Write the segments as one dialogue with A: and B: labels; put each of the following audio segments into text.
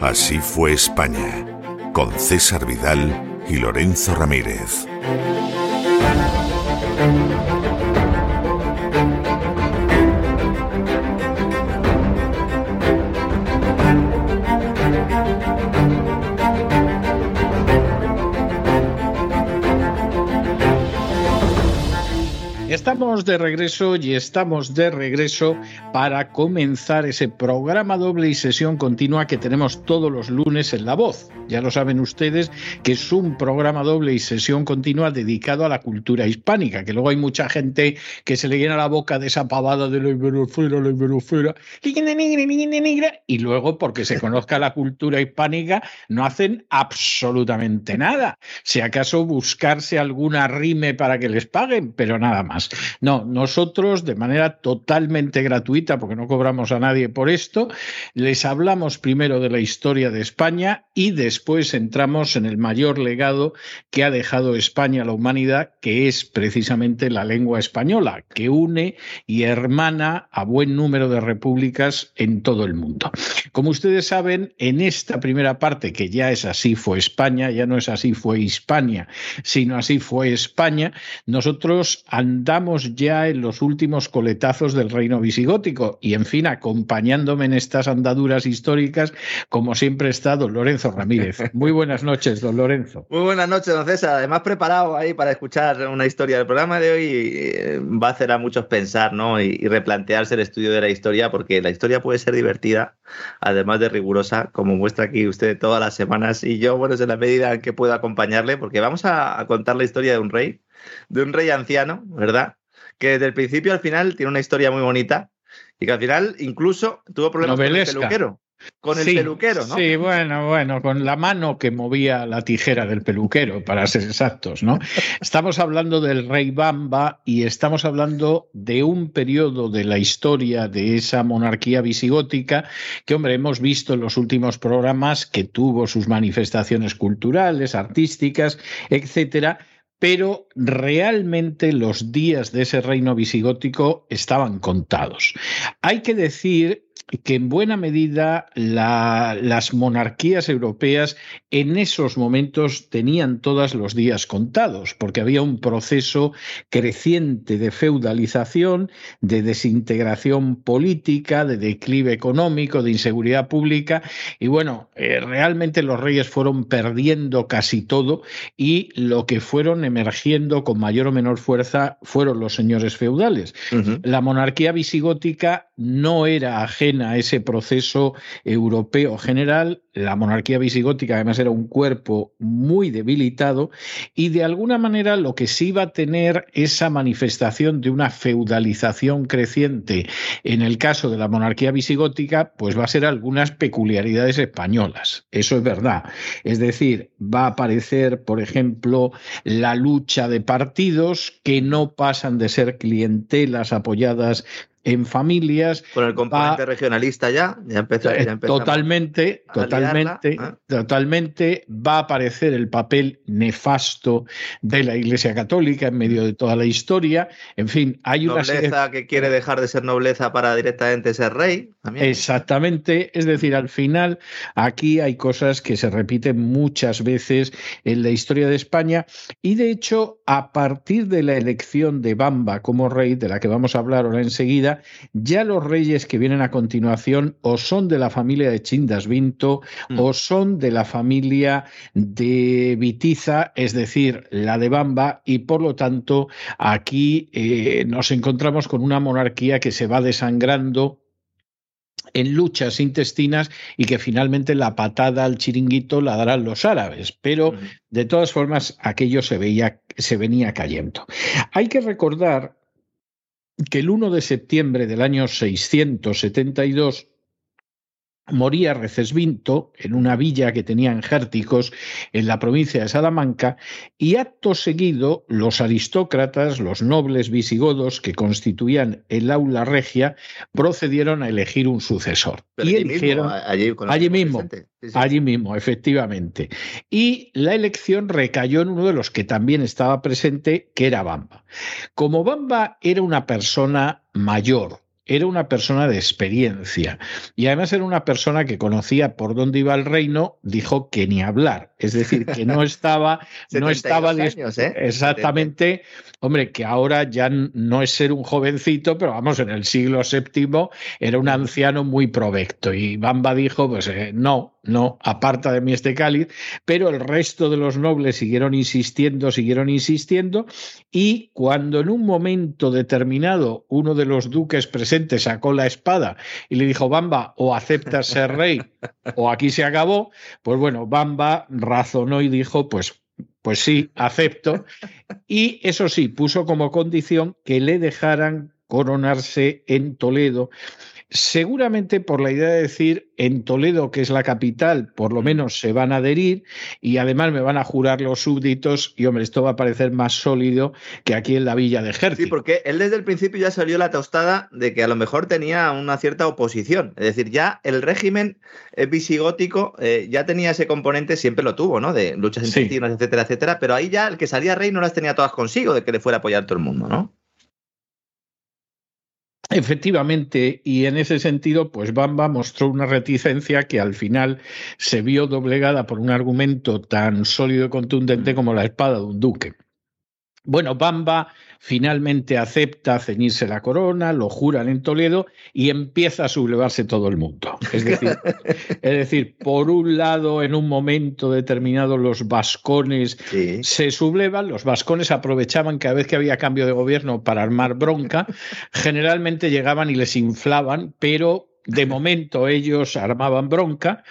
A: Así fue España, con César Vidal y Lorenzo Ramírez.
B: De regreso y estamos de regreso para comenzar ese programa doble y sesión continua que tenemos todos los lunes en La Voz. Ya lo saben ustedes que es un programa doble y sesión continua dedicado a la cultura hispánica, que luego hay mucha gente que se le llena la boca de esa pavada de la iberosfera, la iberosfera, y luego porque se conozca la cultura hispánica no hacen absolutamente nada. Si acaso buscarse alguna rime para que les paguen, pero nada más. No, nosotros de manera totalmente gratuita, porque no cobramos a nadie por esto, les hablamos primero de la historia de España y después entramos en el mayor legado que ha dejado España a la humanidad, que es precisamente la lengua española, que une y hermana a buen número de repúblicas en todo el mundo. Como ustedes saben, en esta primera parte, que ya es así fue España, ya no es así fue Hispania, sino así fue España, nosotros andamos ya en los últimos coletazos del reino visigótico y, en fin, acompañándome en estas andaduras históricas, como siempre está don Lorenzo Ramírez. Muy buenas noches, don Lorenzo.
C: Muy buenas noches, don César. Además, preparado ahí para escuchar una historia del programa de hoy eh, va a hacer a muchos pensar ¿no? y, replantearse el estudio de la historia, porque la historia puede ser divertida, además de rigurosa, como muestra aquí usted todas las semanas. Y yo, bueno, es en la medida en que puedo acompañarle, porque vamos a contar la historia de un rey, de un rey anciano, ¿verdad? Que desde el principio al final tiene una historia muy bonita y que al final incluso tuvo problemas con el peluquero. Con el peluquero, ¿no?
B: Sí, bueno, bueno, con la mano que movía la tijera del peluquero, para ser exactos, ¿no? Estamos hablando del rey Bamba y estamos hablando de un periodo de la historia de esa monarquía visigótica que, hombre, hemos visto en los últimos programas que tuvo sus manifestaciones culturales, artísticas, etcétera, pero realmente los días de ese reino visigótico estaban contados. Hay que decir que en buena medida las monarquías europeas en esos momentos tenían todos los días contados, porque había un proceso creciente de feudalización, de desintegración política, de declive económico, de inseguridad pública, y bueno, eh, realmente los reyes fueron perdiendo casi todo y lo que fueron emergiendo con mayor o menor fuerza fueron los señores feudales. La monarquía visigótica no era ajena a ese proceso europeo general. La monarquía visigótica además era un cuerpo muy debilitado y de alguna manera lo que sí iba a tener esa manifestación de una feudalización creciente en el caso de la monarquía visigótica, pues va a ser algunas peculiaridades españolas. Eso es verdad. Es decir, va a aparecer, por ejemplo, la lucha de partidos que no pasan de ser clientelas apoyadas en familias.
C: Con el componente regionalista ya, ya empezó.
B: Ya totalmente, totalmente, ¿eh? totalmente va a aparecer el papel nefasto de la Iglesia Católica en medio de toda la historia. En fin, hay
C: una nobleza que quiere dejar de ser nobleza para directamente ser rey.
B: Exactamente, es decir, al final aquí hay cosas que se repiten muchas veces en la historia de España y de hecho a partir de la elección de Bamba como rey, de la que vamos a hablar ahora enseguida, vida, ya los reyes que vienen a continuación o son de la familia de Chindas Vinto mm. o son de la familia de Vitiza, es decir, la de Bamba, y por lo tanto aquí eh, nos encontramos con una monarquía que se va desangrando en luchas intestinas y que finalmente la patada al chiringuito la darán los árabes, pero de todas formas aquello se veía se venía cayendo. Hay que recordar que el 1 de septiembre del año 672 moría Recesvinto en una villa que tenía en Jérticos, en la provincia de Salamanca, y acto seguido los aristócratas, los nobles visigodos que constituían el aula regia, procedieron a elegir un sucesor. y eligieron allí, mismo, allí mismo, efectivamente. Y la elección recayó en uno de los que también estaba presente, que era Bamba. Como Bamba era una persona mayor, era una persona de experiencia. Y además era una persona que conocía por dónde iba el reino, dijo que ni hablar, es decir, que no estaba, no estaba
C: años, ¿eh?
B: exactamente, hombre, que ahora ya no es ser un jovencito, pero vamos, en el siglo VII era un anciano muy provecto. Y Bamba dijo, pues eh, no, no, aparta de mí este cáliz, pero el resto de los nobles siguieron insistiendo, siguieron insistiendo, y cuando en un momento determinado uno de los duques presentes sacó la espada y le dijo, Bamba, o aceptas ser rey o aquí se acabó, pues bueno, Bamba razonó y dijo, pues pues sí, acepto. Y eso sí, puso como condición que le dejaran coronarse en Toledo seguramente por la idea de decir en Toledo, que es la capital, por lo menos se van a adherir y además me van a jurar los súbditos y hombre, esto va a parecer más sólido que aquí en la villa de Jerez.
C: Sí, porque él desde el principio ya salió la tostada de que a lo mejor tenía una cierta oposición, es decir, ya el régimen eh, visigótico eh, ya tenía ese componente, siempre lo tuvo, ¿no? De luchas intestinas, etcétera, etcétera, pero ahí ya el que salía rey no las tenía todas consigo, de que le fuera a apoyar todo el mundo, ¿no?
B: Efectivamente, y en ese sentido, pues Bamba mostró una reticencia que al final se vio doblegada por un argumento tan sólido y contundente como la espada de un duque. Bueno, Bamba finalmente acepta ceñirse la corona, lo juran en Toledo y empieza a sublevarse todo el mundo. Es decir, es decir por un lado, en un momento determinado, los vascones se sublevan, los vascones aprovechaban cada vez que había cambio de gobierno para armar bronca, generalmente llegaban y les inflaban, pero de momento ellos armaban bronca.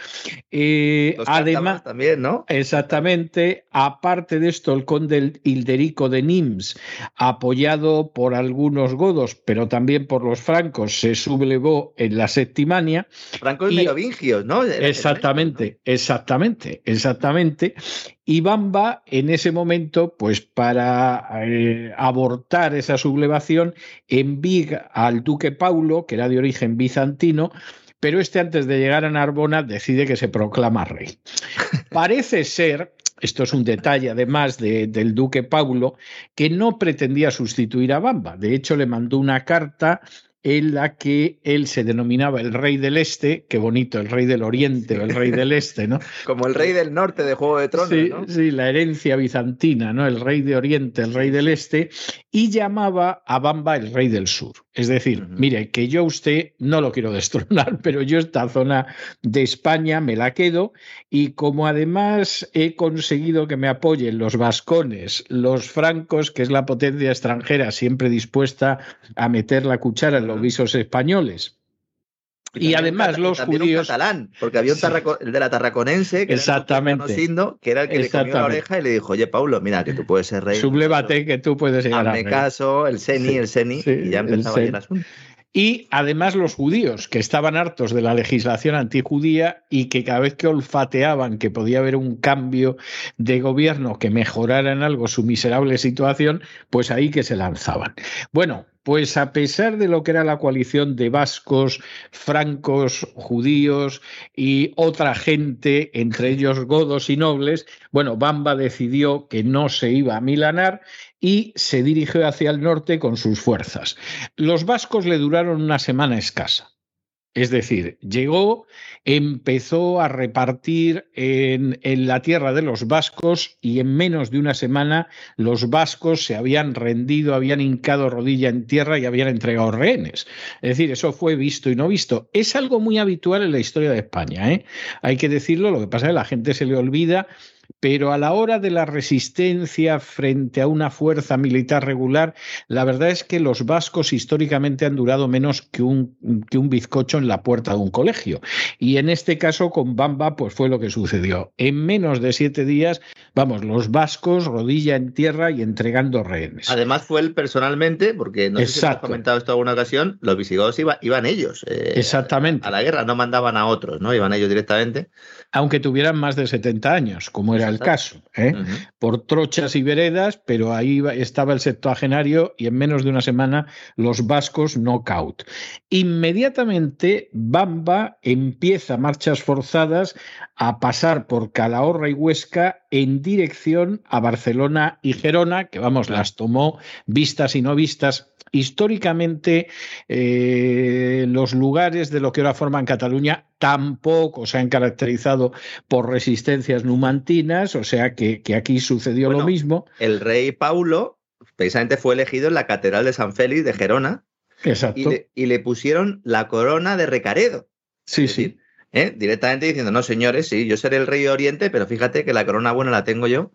C: Eh, además, también, ¿no?
B: Exactamente. Aparte de esto, el conde Hilderico de Nims, apoyado por algunos godos, pero también por los francos, se sublevó en la Septimania.
C: Francos merovingios, ¿no?
B: Exactamente, exactamente, exactamente. Y Bamba, en ese momento, pues para eh, abortar esa sublevación, envía al duque Paulo, que era de origen bizantino, pero este antes de llegar a Narbona decide que se proclama rey. Parece ser esto es un detalle además del duque Paulo, que no pretendía sustituir a Bamba. De hecho, le mandó una carta en la que él se denominaba el rey del este, qué bonito, el rey del oriente o el rey del este, ¿no?
C: Como el rey del norte de Juego de Tronos,
B: sí, Sí, la herencia bizantina, ¿no? El rey de oriente, el rey del este, y llamaba a Bamba el rey del sur. Es decir, mire, que yo usted no lo quiero destronar, pero yo esta zona de España me la quedo y como además he conseguido que me apoyen los vascones, los francos, que es la potencia extranjera siempre dispuesta a meter la cuchara en los visos españoles. Y, además los judíos.
C: catalán, porque había un el de la Tarraconense, que
B: Exactamente.
C: Era que era el que le comió la oreja y le dijo: Oye, Paulo, mira, que tú puedes ser rey.
B: Sublevate, que tú puedes llegar
C: Hazme caso, el Seni, el Seni, y ya empezaba el asunto.
B: Y además los judíos, que estaban hartos de la legislación antijudía y que cada vez que olfateaban que podía haber un cambio de gobierno que mejorara en algo su miserable situación, pues ahí que se lanzaban. Bueno, pues a pesar de lo que era la coalición de vascos, francos, judíos y otra gente, entre ellos godos y nobles, bueno, Bamba decidió que no se iba a milanar y se dirigió hacia el norte con sus fuerzas. Los vascos le duraron una semana escasa. Es decir, llegó, empezó a repartir en, la tierra de los vascos y en menos de una semana los vascos se habían rendido, habían hincado rodilla en tierra y habían entregado rehenes. Es decir, eso fue visto y no visto. Es algo muy habitual en la historia de España. ¿eh? Hay que decirlo, lo que pasa es que la gente se le olvida pero a la hora de la resistencia frente a una fuerza militar regular, la verdad es que los vascos históricamente han durado menos que un, que un bizcocho en la puerta de un colegio. Y en este caso con Bamba, pues fue lo que sucedió. En menos de siete días, vamos, los vascos rodilla en tierra y entregando rehenes.
C: Además fue él personalmente, porque no sé si has comentado esto alguna ocasión, los visigodos iban ellos.
B: Eh, Exactamente.
C: A la guerra, no mandaban a otros, ¿no? Iban ellos directamente.
B: Aunque tuvieran más de 70 años, como era el caso, ¿eh? por trochas y veredas, pero ahí estaba el septuagenario y en menos de una semana los vascos knockout. Inmediatamente Bamba empieza marchas forzadas a pasar por Calahorra y Huesca en dirección a Barcelona y Gerona, que vamos, las tomó vistas y no vistas históricamente eh, los lugares de lo que ahora forman Cataluña tampoco se han caracterizado por resistencias numantinas, o sea que, aquí sucedió lo mismo.
C: El rey Paulo precisamente fue elegido en la Catedral de San Félix de Gerona.
B: Exacto.
C: Y le, pusieron la corona de Recaredo.
B: Sí, sí.
C: ¿Eh? directamente diciendo, no, señores, sí, yo seré el rey de Oriente, pero fíjate que la corona buena la tengo yo.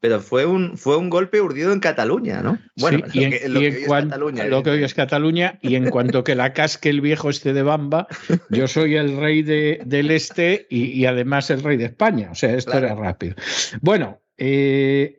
C: Pero fue un, fue un golpe urdido en Cataluña, ¿no?
B: Bueno, lo, que, lo, que, Cataluña, lo que hoy es Cataluña, y en cuanto que la casque el viejo este de Bamba, yo soy el rey de, del este y, además el rey de España. O sea, esto era rápido. Bueno, eh,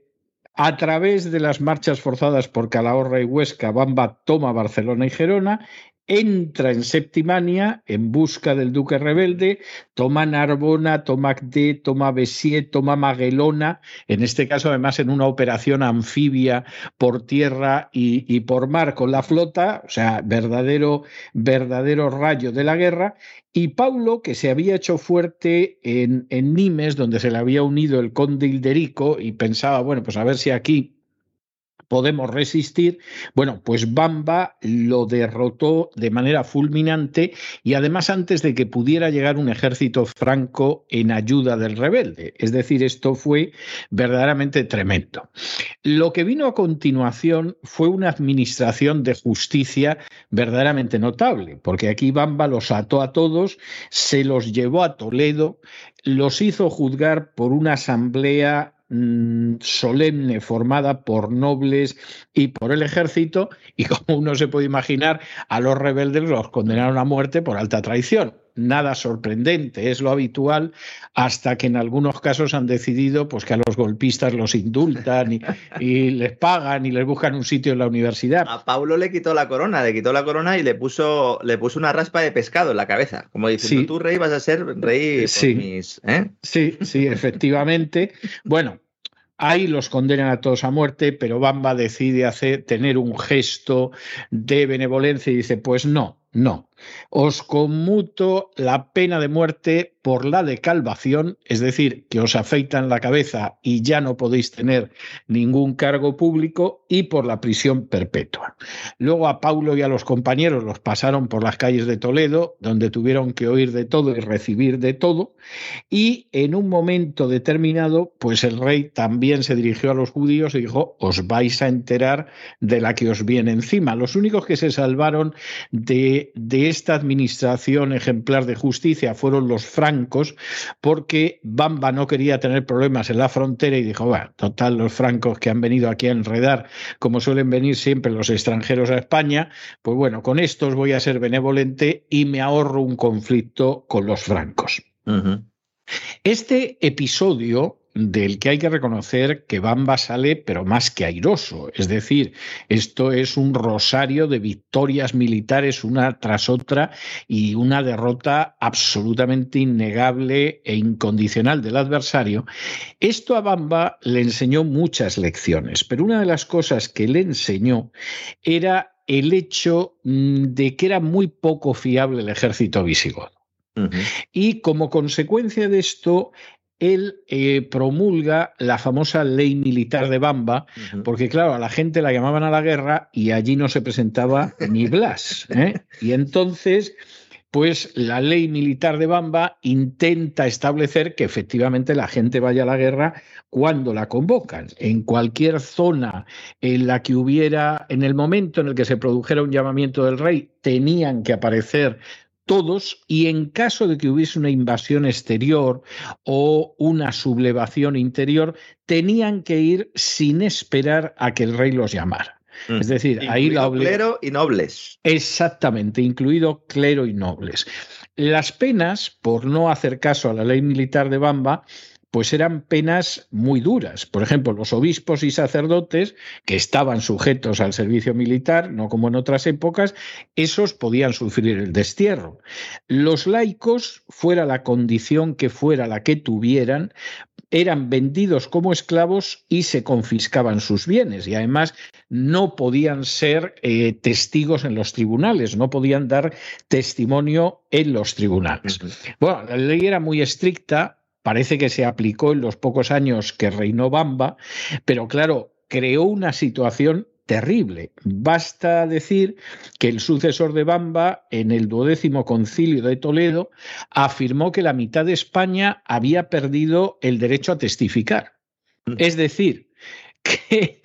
B: a través de las marchas forzadas por Calahorra y Huesca, Bamba toma Barcelona y Gerona entra en Septimania en busca del duque rebelde, toma Narbona, toma Acdé, toma Bessier, toma Maguelona, en este caso además en una operación anfibia por tierra y, por mar con la flota, o sea, verdadero, verdadero rayo de la guerra, y Paulo, que se había hecho fuerte en, en Nimes, donde se le había unido el conde Hilderico, y pensaba, bueno, pues a ver si aquí podemos resistir, bueno, pues Bamba lo derrotó de manera fulminante y además antes de que pudiera llegar un ejército franco en ayuda del rebelde. Es decir, esto fue verdaderamente tremendo. Lo que vino a continuación fue una administración de justicia verdaderamente notable, porque aquí Bamba los ató a todos, se los llevó a Toledo, los hizo juzgar por una asamblea Mm, solemne formada por nobles y por el ejército y como uno se puede imaginar a los rebeldes los condenaron a muerte por alta traición nada sorprendente, es lo habitual, hasta que en algunos casos han decidido pues, que a los golpistas los indultan y, les pagan y les buscan un sitio en la universidad.
C: A Paulo le quitó la corona, le quitó la corona y le puso, le puso una raspa de pescado en la cabeza, como diciendo, tú rey vas a ser rey
B: sí.
C: mis... ¿eh?
B: Sí, sí, efectivamente. Bueno, Ahí los condenan a todos a muerte, pero Bamba decide hacer, tener un gesto de benevolencia y dice, pues no, no, os conmuto la pena de muerte por la decalvación, es decir, que os afeitan la cabeza y ya no podéis tener ningún cargo público, y por la prisión perpetua. Luego a Paulo y a los compañeros los pasaron por las calles de Toledo, donde tuvieron que oír de todo y recibir de todo, y en un momento determinado, pues el rey también se dirigió a los judíos y dijo, os vais a enterar de la que os viene encima. Los únicos que se salvaron de, de esta administración ejemplar de justicia fueron los francos, porque Bamba no quería tener problemas en la frontera y dijo, bueno, total, los francos que han venido aquí a enredar, como suelen venir siempre los extranjeros a España, pues bueno, con estos voy a ser benevolente y me ahorro un conflicto con los francos. Este episodio del que hay que reconocer que Bamba sale, pero más que airoso. Es decir, esto es un rosario de victorias militares una tras otra y una derrota absolutamente innegable e incondicional del adversario. Esto a Bamba le enseñó muchas lecciones, pero una de las cosas que le enseñó era el hecho mm, de que era muy poco fiable el ejército visigodo. Y como consecuencia de esto, él eh, promulga la famosa ley militar de Bamba, porque claro, a la gente la llamaban a la guerra y allí no se presentaba ni Blas. ¿eh? Y entonces pues la ley militar de Bamba intenta establecer que efectivamente la gente vaya a la guerra cuando la convocan. En cualquier zona en la que hubiera, en el momento en el que se produjera un llamamiento del rey, tenían que aparecer todos y en caso de que hubiese una invasión exterior o una sublevación interior, tenían que ir sin esperar a que el rey los llamara. Es mm. decir, ahí la
C: Clero y nobles.
B: Exactamente, incluido clero y nobles. Las penas, por no hacer caso a la ley militar de Bamba, pues eran penas muy duras. Por ejemplo, los obispos y sacerdotes que estaban sujetos al servicio militar, no como en otras épocas, esos podían sufrir el destierro. Los laicos, fuera la condición que fuera la que tuvieran, eran vendidos como esclavos y se confiscaban sus bienes y además no podían ser eh, testigos en los tribunales, no podían dar testimonio en los tribunales. Bueno, la ley era muy estricta, parece que se aplicó en los pocos años que reinó Bamba, pero claro, creó una situación terrible. Basta decir que el sucesor de Bamba, en el duodécimo concilio de Toledo, afirmó que la mitad de España había perdido el derecho a testificar. Mm. Es decir, que,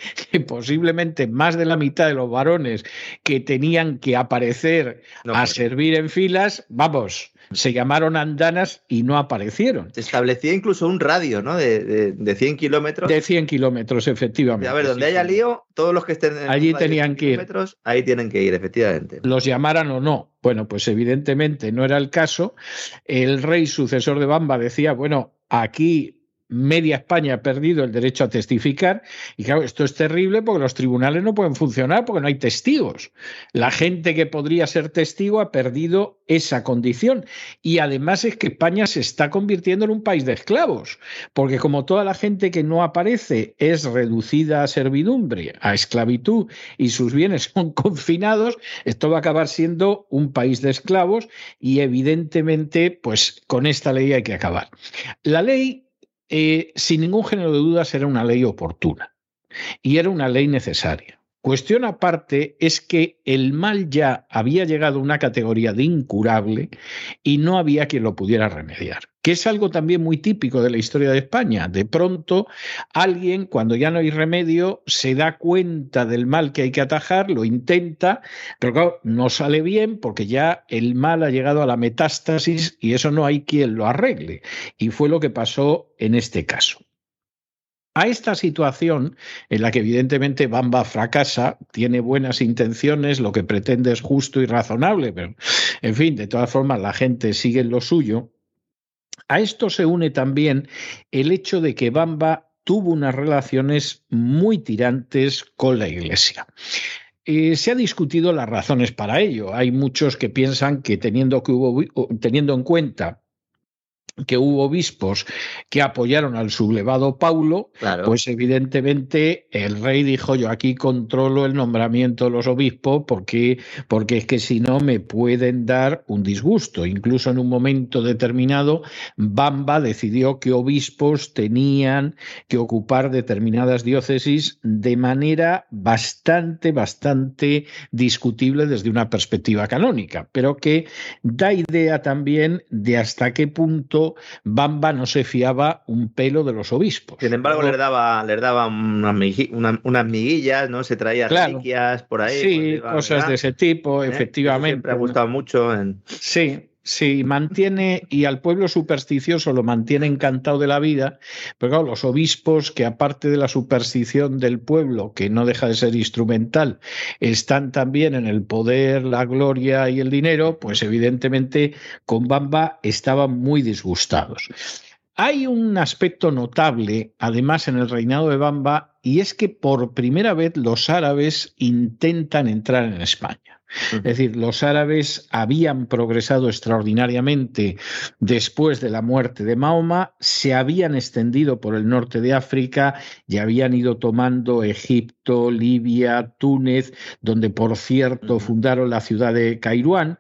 B: posiblemente más de la mitad de los varones que tenían que aparecer a servir en filas, vamos, se llamaron andanas y no aparecieron.
C: Se establecía incluso un radio, ¿no? De, de, 100 kilómetros.
B: De 100 kilómetros, efectivamente.
C: A ver, donde haya lío, todos los que estén
B: en allí tenían que ir.
C: Ahí tienen que ir, efectivamente.
B: Los llamaran o no. Bueno, pues evidentemente no era el caso. El rey sucesor de Bamba decía, bueno, aquí media España ha perdido el derecho a testificar. Y claro, esto es terrible porque los tribunales no pueden funcionar porque no hay testigos. La gente que podría ser testigo ha perdido esa condición. Y además es que España se está convirtiendo en un país de esclavos, porque como toda la gente que no aparece es reducida a servidumbre, a esclavitud y sus bienes son confinados, esto va a acabar siendo un país de esclavos y evidentemente pues con esta ley hay que acabar. La ley eh, sin ningún género de dudas era una ley oportuna y era una ley necesaria. Cuestión aparte es que el mal ya había llegado a una categoría de incurable y no había quien lo pudiera remediar, que es algo también muy típico de la historia de España. De pronto, alguien, cuando ya no hay remedio, se da cuenta del mal que hay que atajar, lo intenta, pero claro, no sale bien porque ya el mal ha llegado a la metástasis y eso no hay quien lo arregle. Y fue lo que pasó en este caso. A esta situación, en la que evidentemente Bamba fracasa, tiene buenas intenciones, lo que pretende es justo y razonable, pero en fin, de todas formas la gente sigue en lo suyo. A esto se une también el hecho de que Bamba tuvo unas relaciones muy tirantes con la Iglesia. Eh, se ha discutido las razones para ello. Hay muchos que piensan que teniendo, que hubo, teniendo en cuenta que hubo obispos que apoyaron al sublevado Paulo, pues evidentemente el rey dijo yo aquí controlo el nombramiento de los obispos porque, porque es que si no me pueden dar un disgusto. Incluso en un momento determinado, Bamba decidió que obispos tenían que ocupar determinadas diócesis de manera bastante, bastante discutible desde una perspectiva canónica, pero que da idea también de hasta qué punto Bamba no se fiaba un pelo de los obispos.
C: Sin embargo, le daba, les daba unas, miguillas, ¿no? Se traía reliquias por ahí.
B: Sí, cosas de ese tipo, ¿Eh? efectivamente.
C: me ha gustado mucho. En...
B: Sí, Sí, mantiene, y al pueblo supersticioso lo mantiene encantado de la vida, pero claro, los obispos, que aparte de la superstición del pueblo, que no deja de ser instrumental, están también en el poder, la gloria y el dinero, pues evidentemente con Bamba estaban muy disgustados. Hay un aspecto notable, además, en el reinado de Bamba, y es que por primera vez los árabes intentan entrar en España. Es decir, los árabes habían progresado extraordinariamente después de la muerte de Mahoma, se habían extendido por el norte de África y habían ido tomando Egipto, Libia, Túnez, donde por cierto fundaron la ciudad de Cairuán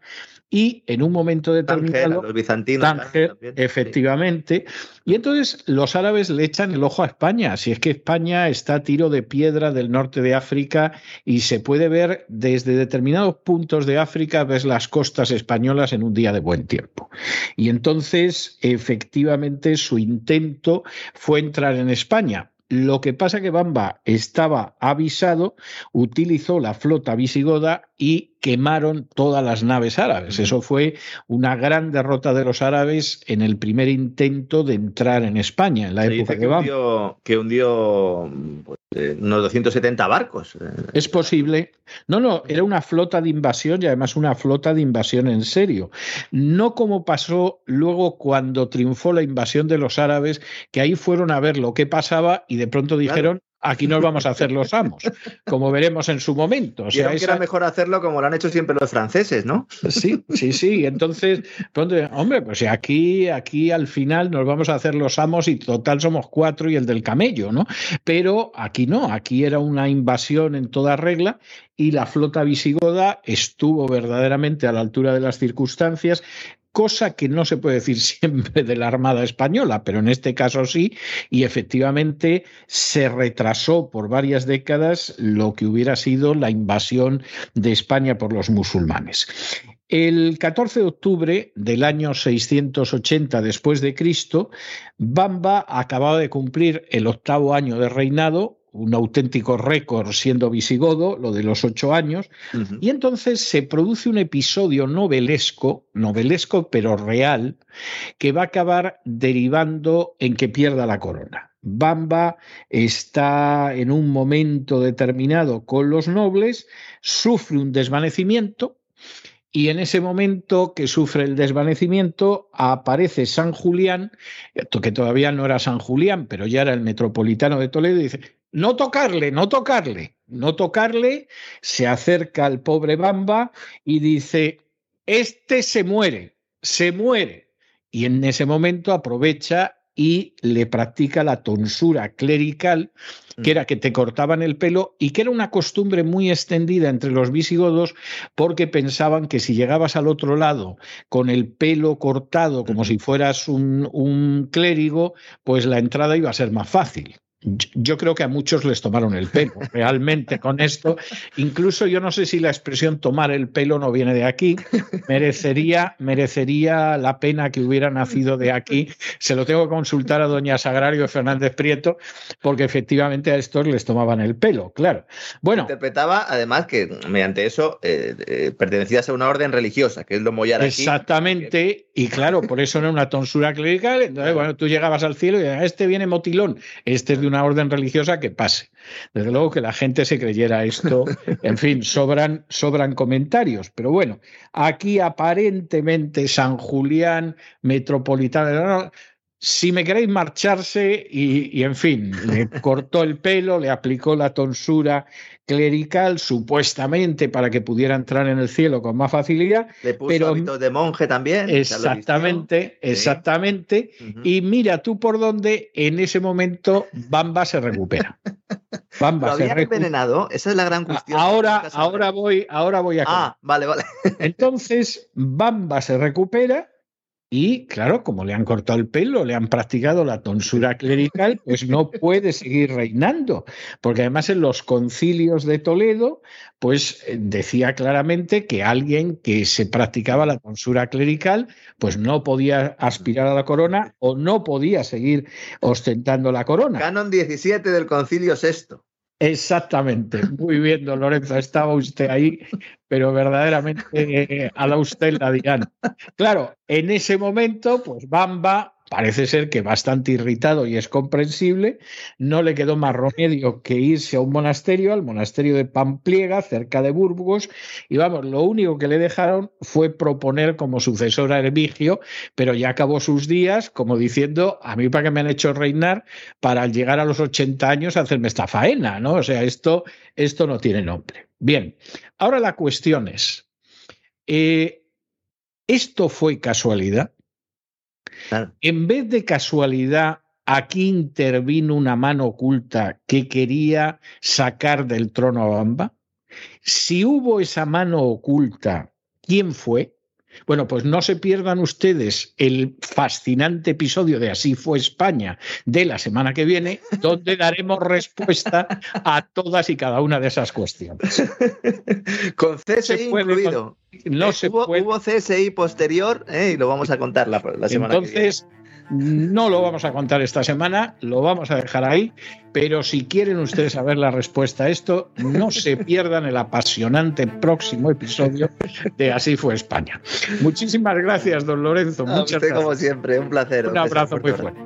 B: y en un momento determinado,
C: los bizantinos,
B: Tánger, efectivamente, y entonces los árabes le echan el ojo a España, si es que España está a tiro de piedra del norte de África y se puede ver desde determinados puntos de África, ves las costas españolas en un día de buen tiempo. Y entonces, efectivamente, su intento fue entrar en España, lo que pasa que Bamba estaba avisado, utilizó la flota visigoda y quemaron todas las naves árabes. Eso fue una gran derrota de los árabes en el primer intento de entrar en España, en la época
C: que, hundió, que hundió pues, eh, unos 270 barcos.
B: Es posible. No, no, era una flota de invasión y además una flota de invasión en serio. No como pasó luego cuando triunfó la invasión de los árabes, que ahí fueron a ver lo que pasaba y de pronto dijeron, aquí nos vamos a hacer los amos, como veremos en su momento.
C: O sea, que era mejor hacerlo como lo han hecho siempre los franceses, ¿no?
B: Sí, sí, sí. Entonces, hombre, pues aquí, aquí al final nos vamos a hacer los amos y total somos cuatro y el del camello, ¿no? Pero aquí no, aquí era una invasión en toda regla y la flota visigoda estuvo verdaderamente a la altura de las circunstancias cosa que no se puede decir siempre de la Armada Española, pero en este caso sí, y efectivamente se retrasó por varias décadas lo que hubiera sido la invasión de España por los musulmanes. El 14 de octubre del año 680 después de Cristo, Bamba acababa de cumplir el octavo año de reinado, un auténtico récord siendo visigodo, lo de los ocho años, y entonces se produce un episodio novelesco, novelesco pero real, que va a acabar derivando en que pierda la corona. Bamba está en un momento determinado con los nobles, sufre un desvanecimiento, y en ese momento que sufre el desvanecimiento aparece San Julián, que todavía no era San Julián, pero ya era el metropolitano de Toledo, y dice, no tocarle, no tocarle, no tocarle, se acerca al pobre Bamba y dice, este se muere, se muere. Y en ese momento aprovecha y le practica la tonsura clerical, que era que te cortaban el pelo y que era una costumbre muy extendida entre los visigodos porque pensaban que si llegabas al otro lado con el pelo cortado como si fueras un, un clérigo, pues la entrada iba a ser más fácil yo creo que a muchos les tomaron el pelo, realmente con esto. Incluso yo no sé si la expresión tomar el pelo no viene de aquí. Merecería, merecería la pena que hubiera nacido de aquí. Se lo tengo que consultar a doña Sagrario Fernández Prieto, porque efectivamente a estos les tomaban el pelo, claro. Bueno.
C: Interpretaba además que mediante eso eh, eh, pertenecías a una orden religiosa, que es lo mollar
B: aquí. Exactamente, y claro, por eso era una tonsura clerical. Entonces, bueno, tú llegabas al cielo y este viene motilón, este es de una orden religiosa que pase. Desde luego que la gente se creyera esto, en fin, sobran, sobran comentarios, pero bueno, aquí aparentemente San Julián, Metropolitano, si me queréis marcharse y, en fin, le cortó el pelo, le aplicó la tonsura clerical supuestamente para que pudiera entrar en el cielo con más facilidad.
C: Le puso pero, hábitos de monje también.
B: Exactamente, exactamente. Y mira tú por dónde en ese momento Bamba se recupera.
C: Bamba ¿Lo había envenenado? Esa es la gran cuestión.
B: Ahora, ahora voy, ahora voy a.
C: Ah, vale, vale.
B: Entonces, Bamba se recupera y claro, como le han cortado el pelo, le han practicado la tonsura clerical, pues no puede seguir reinando, porque además en los concilios de Toledo, pues eh, decía claramente que alguien que se practicaba la tonsura clerical, pues no podía aspirar a la corona o no podía seguir ostentando la corona.
C: Canon 17 del concilio sexto.
B: Exactamente, muy bien, don Lorenzo, estaba usted ahí, pero verdaderamente eh, a la usted la Diana. Claro, en ese momento, pues Bamba parece ser que bastante irritado y es comprensible, no le quedó más remedio que irse a un monasterio, al monasterio de Pampliega, cerca de Burgos, y vamos, lo único que le dejaron fue proponer como sucesor a Hermigio, pero ya acabó sus días como diciendo, a mí para que me han hecho reinar, para al llegar a los 80 años hacerme esta faena, ¿no? O sea, esto, esto no tiene nombre. Bien, ahora la cuestión es, eh, ¿esto fue casualidad? En vez de casualidad, aquí intervino una mano oculta que quería sacar del trono a Bamba. Si hubo esa mano oculta, ¿quién fue? Bueno, pues no se pierdan ustedes el fascinante episodio de Así fue España de la semana que viene, donde daremos respuesta a todas y cada una de esas cuestiones.
C: Con CSI incluido.
B: no se
C: hubo,
B: puede.
C: hubo CSI posterior eh, y lo vamos a contar la, la semana
B: Entonces,
C: que viene.
B: No lo vamos a contar esta semana, lo vamos a dejar ahí, pero si quieren ustedes saber la respuesta a esto, no se pierdan el apasionante próximo episodio de Así fue España. Muchísimas gracias, don Lorenzo.
C: A
B: Muchas
C: usted,
B: gracias.
C: como siempre, un placer.
B: Un abrazo muy fuerte.